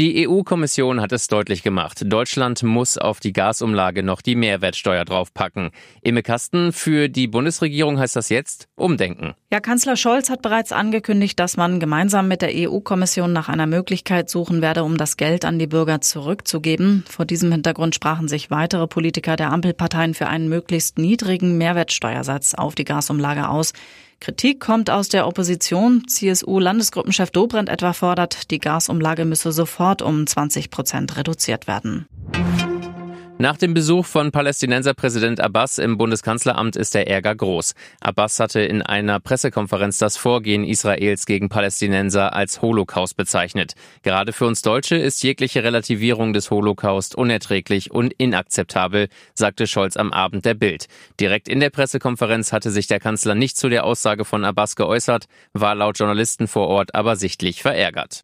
Die EU-Kommission hat es deutlich gemacht. Deutschland muss auf die Gasumlage noch die Mehrwertsteuer draufpacken. Im Kasten für die Bundesregierung heißt das jetzt umdenken. Ja, Kanzler Scholz hat bereits angekündigt, dass man gemeinsam mit der EU-Kommission nach einer Möglichkeit suchen werde, um das Geld an die Bürger zurückzugeben. Vor diesem Hintergrund sprachen sich weitere Politiker der Ampelparteien für einen möglichst niedrigen Mehrwertsteuersatz auf die Gasumlage aus. Kritik kommt aus der Opposition. CSU-Landesgruppenchef Dobrindt etwa fordert, die Gasumlage müsse sofort um 20 Prozent reduziert werden. Nach dem Besuch von Palästinenserpräsident Abbas im Bundeskanzleramt ist der Ärger groß. Abbas hatte in einer Pressekonferenz das Vorgehen Israels gegen Palästinenser als Holocaust bezeichnet. Gerade für uns Deutsche ist jegliche Relativierung des Holocaust unerträglich und inakzeptabel, sagte Scholz am Abend der Bild. Direkt in der Pressekonferenz hatte sich der Kanzler nicht zu der Aussage von Abbas geäußert, war laut Journalisten vor Ort aber sichtlich verärgert.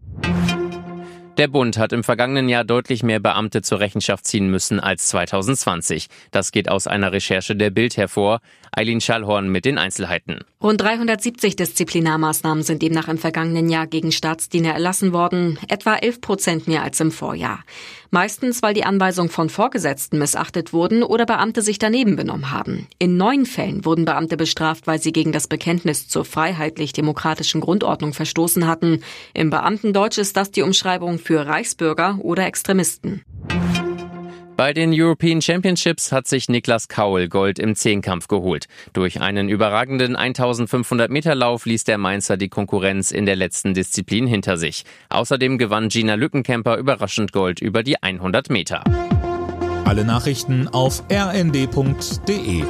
Der Bund hat im vergangenen Jahr deutlich mehr Beamte zur Rechenschaft ziehen müssen als 2020. Das geht aus einer Recherche der Bild hervor. Eileen Schallhorn mit den Einzelheiten. Rund 370 Disziplinarmaßnahmen sind demnach im vergangenen Jahr gegen Staatsdiener erlassen worden, etwa 11 Prozent mehr als im Vorjahr. Meistens, weil die Anweisungen von Vorgesetzten missachtet wurden oder Beamte sich daneben benommen haben. In neun Fällen wurden Beamte bestraft, weil sie gegen das Bekenntnis zur freiheitlich-demokratischen Grundordnung verstoßen hatten. Im Beamtendeutsch ist das die Umschreibung für Reichsbürger oder Extremisten. Bei den European Championships hat sich Niklas Kaul Gold im Zehnkampf geholt. Durch einen überragenden 1500 Meter Lauf ließ der Mainzer die Konkurrenz in der letzten Disziplin hinter sich. Außerdem gewann Gina Lückenkämper überraschend Gold über die 100 Meter. Alle Nachrichten auf rnd.de